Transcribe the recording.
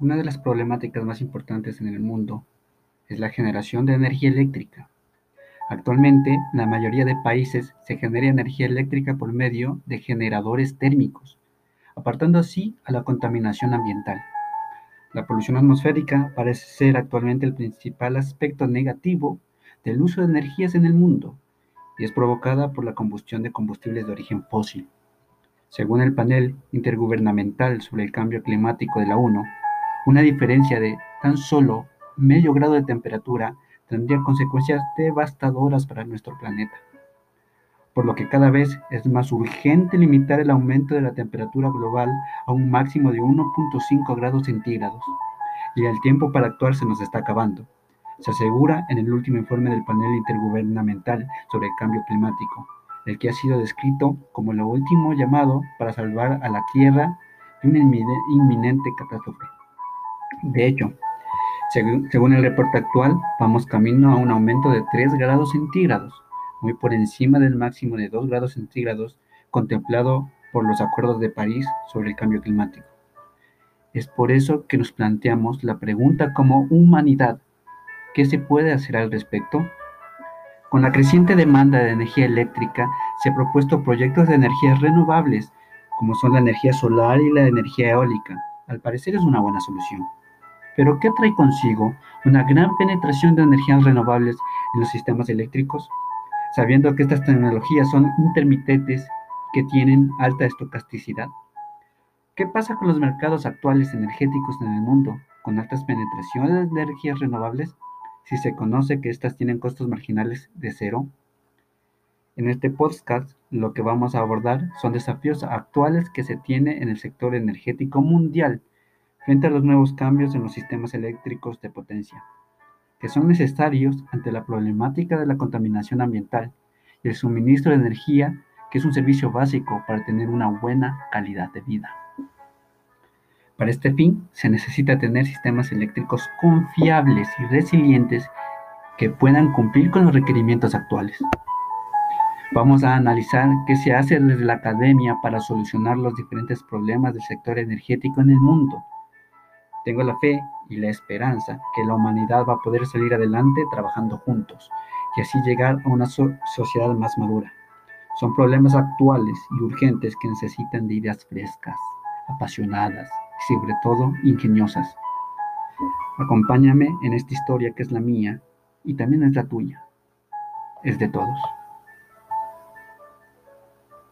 Una de las problemáticas más importantes en el mundo es la generación de energía eléctrica. Actualmente, la mayoría de países se genera energía eléctrica por medio de generadores térmicos, apartando así a la contaminación ambiental. La polución atmosférica parece ser actualmente el principal aspecto negativo del uso de energías en el mundo y es provocada por la combustión de combustibles de origen fósil. Según el panel intergubernamental sobre el cambio climático de la ONU, una diferencia de tan solo medio grado de temperatura tendría consecuencias devastadoras para nuestro planeta, por lo que cada vez es más urgente limitar el aumento de la temperatura global a un máximo de 1.5 grados centígrados, y el tiempo para actuar se nos está acabando. Se asegura en el último informe del panel intergubernamental sobre el cambio climático, el que ha sido descrito como lo último llamado para salvar a la Tierra de una inminente catástrofe. De hecho, según, el reporte actual, vamos camino a un aumento de 3 grados centígrados, muy por encima del máximo de 2 grados centígrados contemplado por los acuerdos de París sobre el cambio climático. Es por eso que nos planteamos la pregunta como humanidad, ¿qué se puede hacer al respecto? Con la creciente demanda de energía eléctrica, se han propuesto proyectos de energías renovables, como son la energía solar y la energía eólica. Al parecer es una buena solución. Pero ¿qué trae consigo una gran penetración de energías renovables en los sistemas eléctricos? Sabiendo que estas tecnologías son intermitentes que tienen alta estocasticidad. ¿Qué pasa con los mercados actuales energéticos en el mundo con altas penetraciones de energías renovables si se conoce que éstas tienen costos marginales de cero? En este podcast lo que vamos a abordar son desafíos actuales que se tiene en el sector energético mundial frente a los nuevos cambios en los sistemas eléctricos de potencia, que son necesarios ante la problemática de la contaminación ambiental y el suministro de energía, que es un servicio básico para tener una buena calidad de vida. Para este fin, se necesita tener sistemas eléctricos confiables y resilientes que puedan cumplir con los requerimientos actuales. Vamos a analizar qué se hace desde la academia para solucionar los diferentes problemas del sector energético en el mundo tengo la fe y la esperanza que la humanidad va a poder salir adelante trabajando juntos y así llegar a una sociedad más madura. Son problemas actuales y urgentes que necesitan de ideas frescas, apasionadas y sobre todo ingeniosas. Acompáñame en esta historia que es la mía y también es la tuya. Es de todos.